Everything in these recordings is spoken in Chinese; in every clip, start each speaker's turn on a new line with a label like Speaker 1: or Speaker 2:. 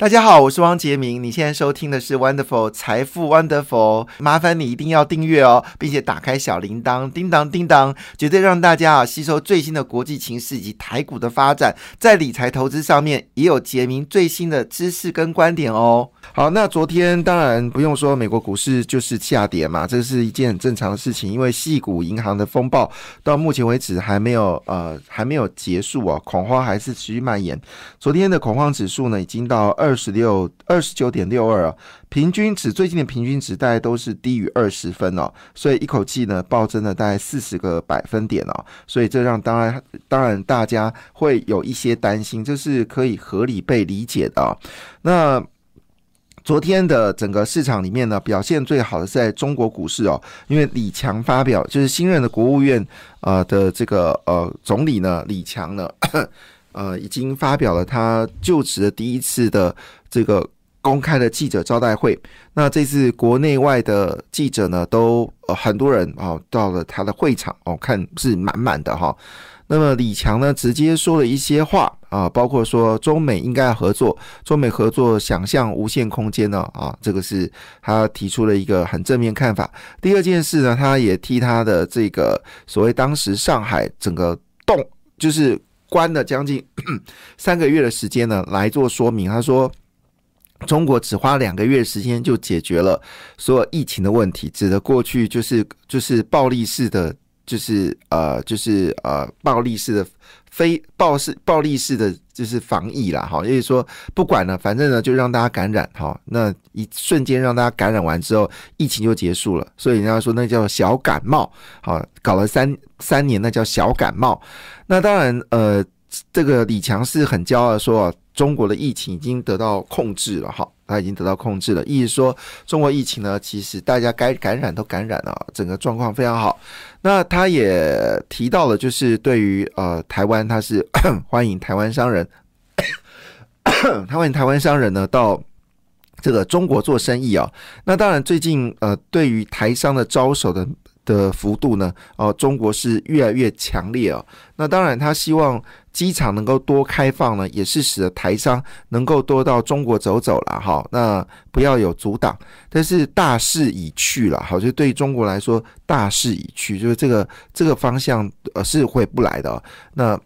Speaker 1: 大家好，我是汪杰明。你现在收听的是 Wonderful 财富 Wonderful，麻烦你一定要订阅哦，并且打开小铃铛，叮当叮当，绝对让大家啊吸收最新的国际情势以及台股的发展，在理财投资上面也有杰明最新的知识跟观点哦。好，那昨天当然不用说，美国股市就是下跌嘛，这是一件很正常的事情，因为细股银行的风暴到目前为止还没有呃还没有结束哦，恐慌还是持续蔓延。昨天的恐慌指数呢，已经到二二十六二十九点六二啊，平均值最近的平均值大概都是低于二十分哦，所以一口气呢暴增了大概四十个百分点哦，所以这让当然当然大家会有一些担心，这是可以合理被理解的。那昨天的整个市场里面呢，表现最好的是在中国股市哦，因为李强发表就是新任的国务院呃的这个呃总理呢，李强呢，呃已经发表了他就职的第一次的这个公开的记者招待会。那这次国内外的记者呢，都呃很多人哦到了他的会场哦，看是满满的哈。那么李强呢，直接说了一些话啊，包括说中美应该合作，中美合作想象无限空间呢啊，这个是他提出了一个很正面看法。第二件事呢，他也替他的这个所谓当时上海整个动就是关了将近 三个月的时间呢来做说明。他说，中国只花两个月时间就解决了所有疫情的问题，指的过去就是就是暴力式的。就是呃，就是呃，暴力式的非暴式暴力式的就是防疫啦，哈，也就是说不管了，反正呢就让大家感染，哈，那一瞬间让大家感染完之后，疫情就结束了，所以人家说那叫小感冒，好，搞了三三年，那叫小感冒。那当然，呃，这个李强是很骄傲说，中国的疫情已经得到控制了，哈。它已经得到控制了，意思说中国疫情呢，其实大家该感染都感染了，整个状况非常好。那他也提到了，就是对于呃台湾，他是 欢迎台湾商人，他欢迎台湾商人呢到这个中国做生意啊。那当然，最近呃对于台商的招手的。的幅度呢？哦，中国是越来越强烈哦。那当然，他希望机场能够多开放呢，也是使得台商能够多到中国走走了哈。那不要有阻挡，但是大势已去了，好，就对中国来说，大势已去，就是这个这个方向呃是回不来的。那。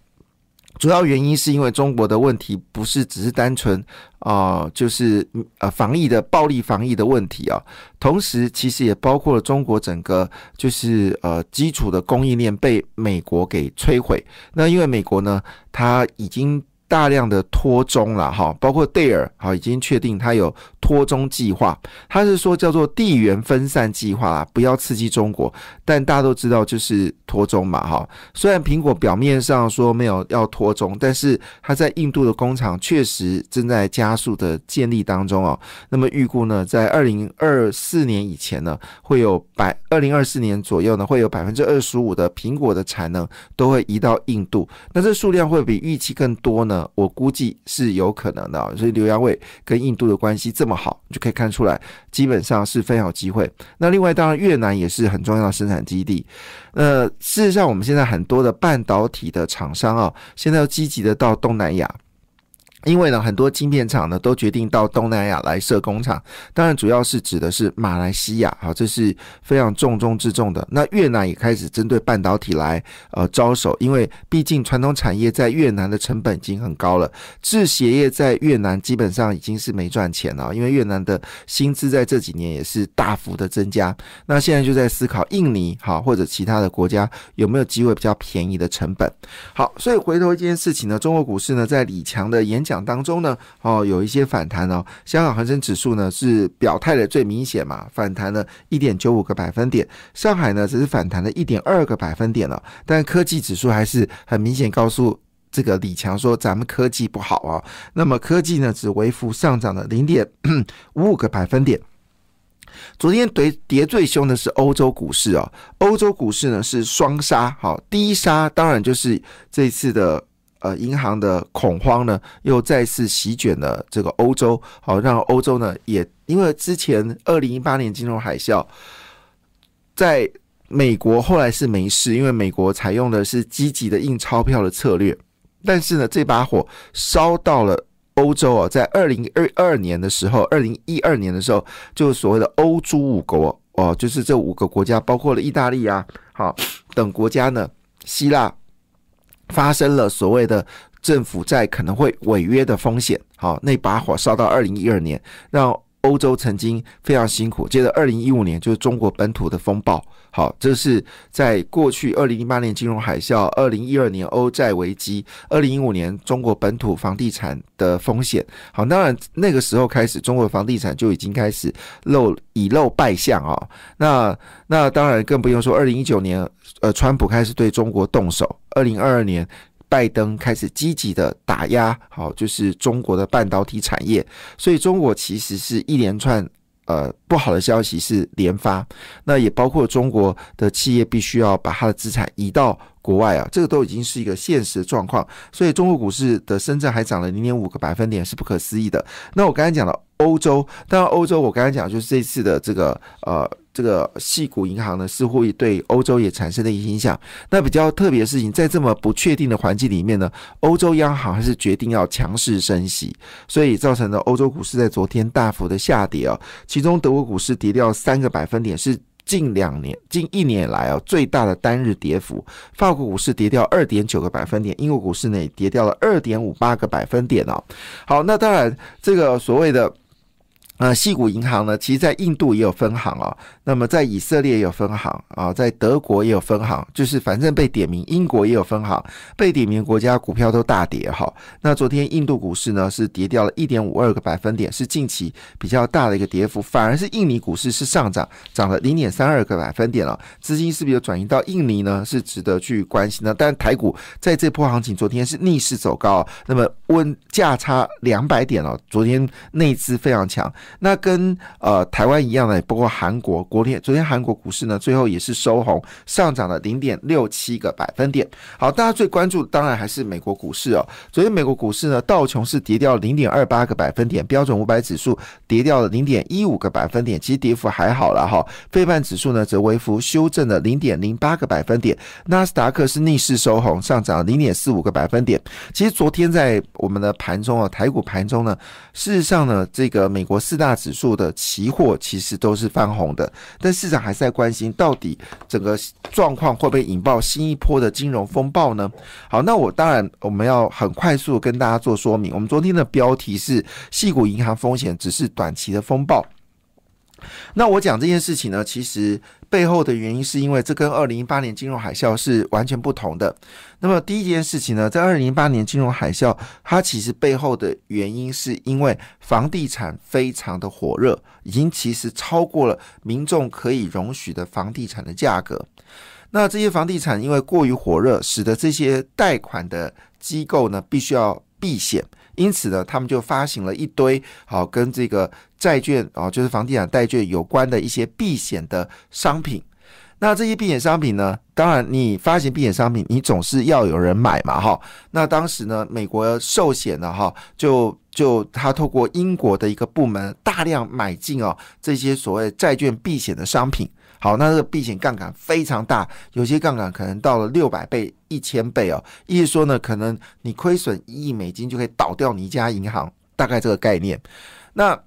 Speaker 1: 主要原因是因为中国的问题不是只是单纯啊，就是呃防疫的暴力防疫的问题啊，同时其实也包括了中国整个就是呃基础的供应链被美国给摧毁。那因为美国呢，它已经。大量的脱中了哈，包括戴尔好已经确定它有脱中计划，它是说叫做地缘分散计划啦，不要刺激中国。但大家都知道就是脱中嘛哈。虽然苹果表面上说没有要脱中，但是它在印度的工厂确实正在加速的建立当中哦。那么预估呢，在二零二四年以前呢，会有百二零二四年左右呢，会有百分之二十五的苹果的产能都会移到印度。那这数量会比预期更多呢？我估计是有可能的，所以刘洋伟跟印度的关系这么好，就可以看出来，基本上是非常有机会。那另外，当然越南也是很重要的生产基地。呃，事实上，我们现在很多的半导体的厂商啊，现在要积极的到东南亚。因为呢，很多晶片厂呢都决定到东南亚来设工厂，当然主要是指的是马来西亚，好，这是非常重中之重的。那越南也开始针对半导体来呃招手，因为毕竟传统产业在越南的成本已经很高了，制鞋业在越南基本上已经是没赚钱了，因为越南的薪资在这几年也是大幅的增加。那现在就在思考印尼好或者其他的国家有没有机会比较便宜的成本。好，所以回头一件事情呢，中国股市呢在李强的演讲。当中呢，哦，有一些反弹哦。香港恒生指数呢是表态的最明显嘛，反弹了一点九五个百分点。上海呢只是反弹了一点二个百分点了。但科技指数还是很明显告诉这个李强说，咱们科技不好啊。那么科技呢只微幅上涨了零点五五个百分点。昨天跌跌最凶的是欧洲股市啊，欧洲股市呢是双杀，好，第一杀当然就是这次的。呃，银行的恐慌呢，又再次席卷了这个欧洲，好让欧洲呢也因为之前二零一八年金融海啸，在美国后来是没事，因为美国采用的是积极的印钞票的策略，但是呢，这把火烧到了欧洲哦，在二零二二年的时候，二零一二年的时候，就所谓的欧洲五国哦，就是这五个国家，包括了意大利啊，好等国家呢，希腊发生了所谓的政府债可能会违约的风险，好，那把火烧到二零一二年，让。欧洲曾经非常辛苦，接着二零一五年就是中国本土的风暴。好，这是在过去二零零八年金融海啸、二零一二年欧债危机、二零一五年中国本土房地产的风险。好，当然那个时候开始，中国房地产就已经开始露以露败相啊。那那当然更不用说二零一九年，呃，川普开始对中国动手。二零二二年。拜登开始积极的打压，好，就是中国的半导体产业，所以中国其实是一连串呃不好的消息是连发，那也包括中国的企业必须要把它的资产移到国外啊，这个都已经是一个现实的状况，所以中国股市的深圳还涨了零点五个百分点，是不可思议的。那我刚才讲了欧洲，当然欧洲我刚才讲就是这次的这个呃。这个系股银行呢，似乎对欧洲也产生了一影响。那比较特别的事情，在这么不确定的环境里面呢，欧洲央行还是决定要强势升息，所以造成了欧洲股市在昨天大幅的下跌啊。其中德国股市跌掉三个百分点，是近两年、近一年来啊最大的单日跌幅。法国股市跌掉二点九个百分点，英国股市呢也跌掉了二点五八个百分点哦。好，那当然这个所谓的。呃，细谷银行呢，其实在印度也有分行啊，那么在以色列也有分行啊，在德国也有分行，就是反正被点名，英国也有分行，被点名国家股票都大跌哈。那昨天印度股市呢是跌掉了一点五二个百分点，是近期比较大的一个跌幅，反而是印尼股市是上涨，涨了零点三二个百分点了，资金是不是有转移到印尼呢？是值得去关心的。但台股在这波行情，昨天是逆势走高，那么温价差两百点了，昨天内资非常强。那跟呃台湾一样的，包括韩国，国天昨天韩国股市呢，最后也是收红，上涨了零点六七个百分点。好，大家最关注当然还是美国股市哦。昨天美国股市呢，道琼是跌掉零点二八个百分点，标准五百指数跌掉了零点一五个百分点，其实跌幅还好了哈。费半指数呢，则微幅修正了零点零八个百分点。纳斯达克是逆势收红，上涨零点四五个百分点。其实昨天在我们的盘中啊，台股盘中呢，事实上呢，这个美国四大指数的期货其实都是翻红的，但市场还是在关心到底整个状况会不会引爆新一波的金融风暴呢？好，那我当然我们要很快速跟大家做说明。我们昨天的标题是“细股银行风险只是短期的风暴”。那我讲这件事情呢，其实背后的原因是因为这跟二零一八年金融海啸是完全不同的。那么第一件事情呢，在二零一八年金融海啸，它其实背后的原因是因为房地产非常的火热，已经其实超过了民众可以容许的房地产的价格。那这些房地产因为过于火热，使得这些贷款的机构呢，必须要避险。因此呢，他们就发行了一堆好跟这个债券啊，就是房地产债券有关的一些避险的商品。那这些避险商品呢，当然你发行避险商品，你总是要有人买嘛，哈。那当时呢，美国寿险呢，哈，就就他透过英国的一个部门大量买进哦这些所谓债券避险的商品。好，那这个避险杠杆非常大，有些杠杆可能到了六百倍、一千倍哦。意思说呢，可能你亏损一亿美金就可以倒掉你一家银行，大概这个概念。那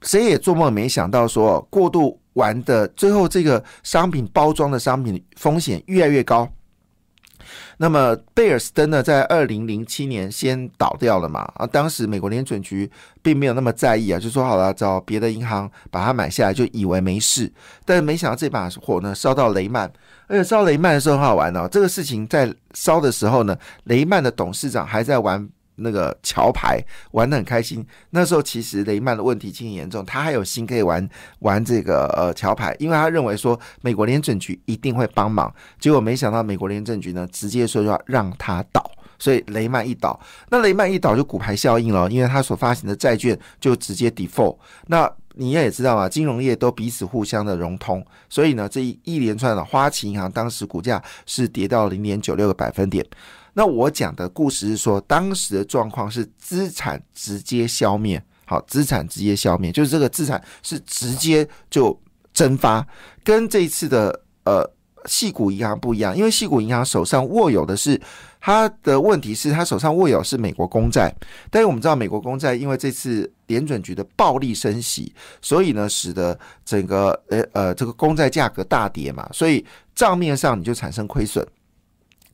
Speaker 1: 谁也做梦没想到，说过度玩的最后，这个商品包装的商品风险越来越高。那么贝尔斯登呢，在二零零七年先倒掉了嘛？啊，当时美国联准局并没有那么在意啊，就说好了找别的银行把它买下来，就以为没事。但没想到这把火呢烧到雷曼，而且烧雷曼的时候很好玩哦。这个事情在烧的时候呢，雷曼的董事长还在玩。那个桥牌玩的很开心，那时候其实雷曼的问题经严重，他还有心可以玩玩这个呃桥牌，因为他认为说美国联准局一定会帮忙，结果没想到美国联准局呢直接说要让他倒，所以雷曼一倒，那雷曼一倒就骨牌效应了，因为他所发行的债券就直接 default，那你也知道嘛，金融业都彼此互相的融通，所以呢这一一连串的花旗银行当时股价是跌到零点九六个百分点。那我讲的故事是说，当时的状况是资产直接消灭，好，资产直接消灭，就是这个资产是直接就蒸发，跟这一次的呃细谷银行不一样，因为细谷银行手上握有的是，它的问题是它手上握有是美国公债，但是我们知道美国公债因为这次联准局的暴力升息，所以呢使得整个呃呃这个公债价格大跌嘛，所以账面上你就产生亏损。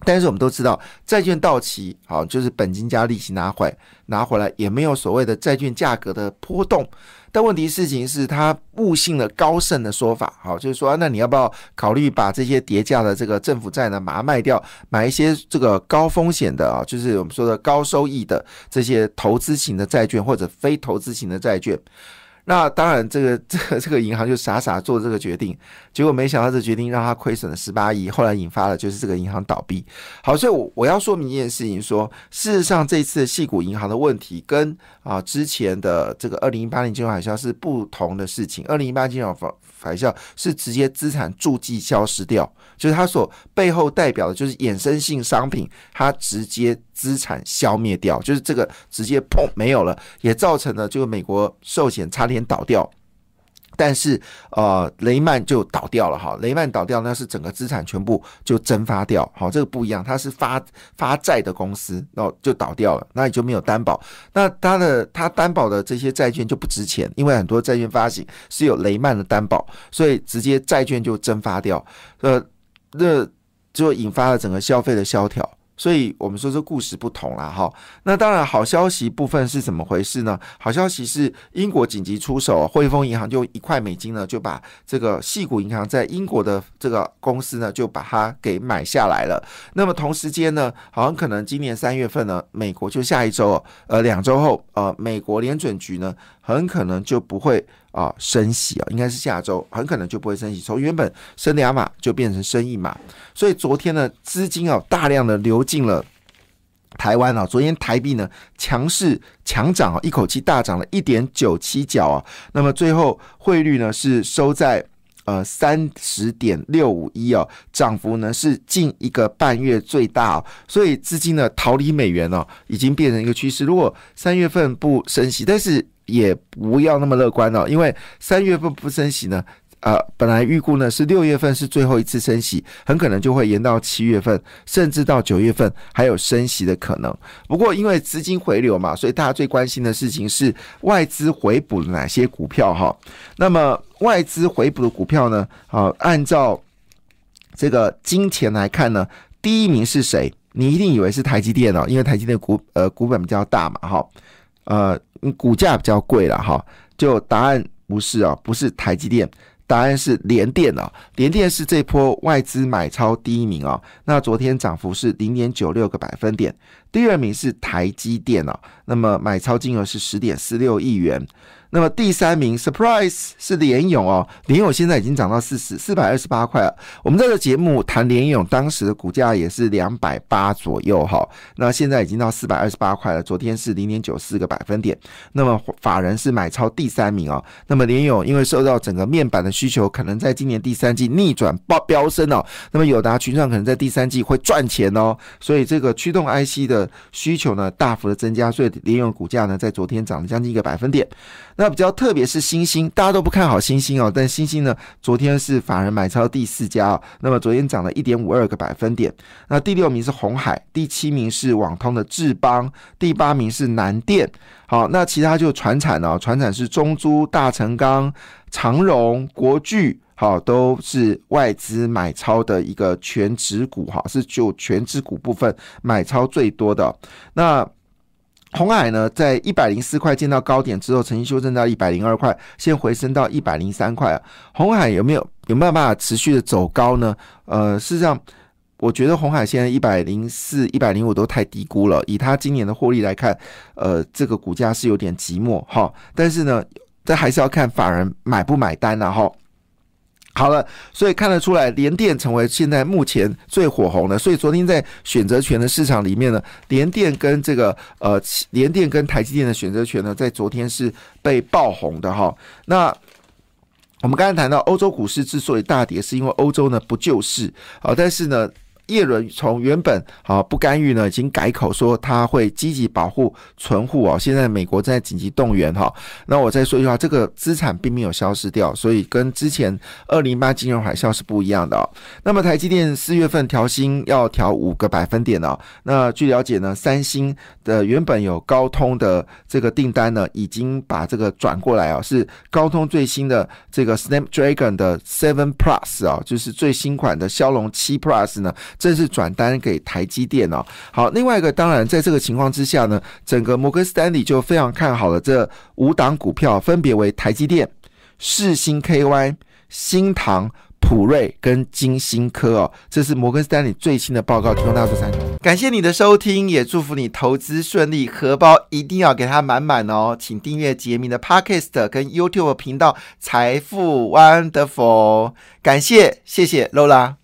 Speaker 1: 但是我们都知道，债券到期，好就是本金加利息拿回拿回来，也没有所谓的债券价格的波动。但问题事情是他误信了高盛的说法，好就是说，那你要不要考虑把这些叠加的这个政府债呢，把它卖掉，买一些这个高风险的啊，就是我们说的高收益的这些投资型的债券或者非投资型的债券。那当然，这个 这个这个银行就傻傻做这个决定，结果没想到这决定让他亏损了十八亿，后来引发了就是这个银行倒闭。好，所以我我要说明一件事情，说事实上这次细谷银行的问题跟啊之前的这个二零一八年金融海啸是不同的事情。二零一八金融海啸是直接资产注记消失掉，就是它所背后代表的就是衍生性商品，它直接资产消灭掉，就是这个直接砰没有了，也造成了这个美国寿险差点倒掉。但是，呃，雷曼就倒掉了哈。雷曼倒掉，那是整个资产全部就蒸发掉。好，这个不一样，它是发发债的公司，然后就倒掉了，那你就没有担保。那它的它担保的这些债券就不值钱，因为很多债券发行是有雷曼的担保，所以直接债券就蒸发掉。呃，那就引发了整个消费的萧条。所以我们说这故事不同了哈。那当然，好消息部分是怎么回事呢？好消息是英国紧急出手，汇丰银行就一块美金呢，就把这个细谷银行在英国的这个公司呢，就把它给买下来了。那么同时间呢，好像可能今年三月份呢，美国就下一周，呃，两周后，呃，美国联准局呢，很可能就不会。啊，升息啊，应该是下周很可能就不会升息，从原本升两码就变成升一码，所以昨天呢，资金啊大量的流进了台湾啊，昨天台币呢强势强涨啊，一口气大涨了一点九七角啊，那么最后汇率呢是收在呃三十点六五一啊，涨幅呢是近一个半月最大，所以资金呢逃离美元呢已经变成一个趋势，如果三月份不升息，但是。也不要那么乐观了，因为三月份不升息呢，呃，本来预估呢是六月份是最后一次升息，很可能就会延到七月份，甚至到九月份还有升息的可能。不过因为资金回流嘛，所以大家最关心的事情是外资回补了哪些股票哈？那么外资回补的股票呢？好，按照这个金钱来看呢，第一名是谁？你一定以为是台积电哦，因为台积电股呃股本比较大嘛，哈。呃，股价比较贵了哈，就答案不是啊，不是台积电，答案是联电啊，联电是这波外资买超第一名啊，那昨天涨幅是零点九六个百分点，第二名是台积电啊，那么买超金额是十点四六亿元。那么第三名，surprise 是联勇哦，联勇现在已经涨到四十四百二十八块了。我们这个节目谈联勇，当时的股价也是两百八左右哈，那现在已经到四百二十八块了。昨天是零点九四个百分点。那么法人是买超第三名哦。那么联勇因为受到整个面板的需求，可能在今年第三季逆转爆飙升哦。那么友达群创可能在第三季会赚钱哦。所以这个驱动 IC 的需求呢大幅的增加，所以联勇股价呢在昨天涨了将近一个百分点。那那比较特别是星星，大家都不看好星星哦，但星星呢，昨天是法人买超第四家哦，那么昨天涨了一点五二个百分点。那第六名是红海，第七名是网通的智邦，第八名是南电。好，那其他就船产哦，船产是中珠、大成钢、长荣、国巨，好，都是外资买超的一个全指股哈，是就全指股部分买超最多的。那红海呢，在一百零四块见到高点之后，曾经修正到一百零二块，现回升到一百零三块啊。红海有没有有没有办法持续的走高呢？呃，事实上，我觉得红海现在一百零四、一百零五都太低估了。以它今年的获利来看，呃，这个股价是有点寂寞哈。但是呢，这还是要看法人买不买单啊哈。好了，所以看得出来，联电成为现在目前最火红的。所以昨天在选择权的市场里面呢，联电跟这个呃联电跟台积电的选择权呢，在昨天是被爆红的哈。那我们刚才谈到欧洲股市之所以大跌，是因为欧洲呢不救市啊，但是呢。叶伦从原本啊不干预呢，已经改口说他会积极保护存户哦。现在美国正在紧急动员哈，那我再说一句话，这个资产并没有消失掉，所以跟之前二零八金融海啸是不一样的哦。那么台积电四月份调薪要调五个百分点哦。那据了解呢，三星的原本有高通的这个订单呢，已经把这个转过来啊，是高通最新的这个 Snapdragon 的 Seven Plus 啊，就是最新款的骁龙七 Plus 呢，正式转单给台积电哦。好，另外一个当然在这个情况之下呢，整个摩根斯丹利就非常看好了这五档股票，分别为台积电、世星 KY、新唐。普瑞跟金星科哦，这是摩根斯丹利最新的报告，提供大家做参考。感谢你的收听，也祝福你投资顺利，荷包一定要给它满满哦。请订阅杰明的 Podcast 跟 YouTube 频道财富 Wonderful，感谢，谢谢 Lola。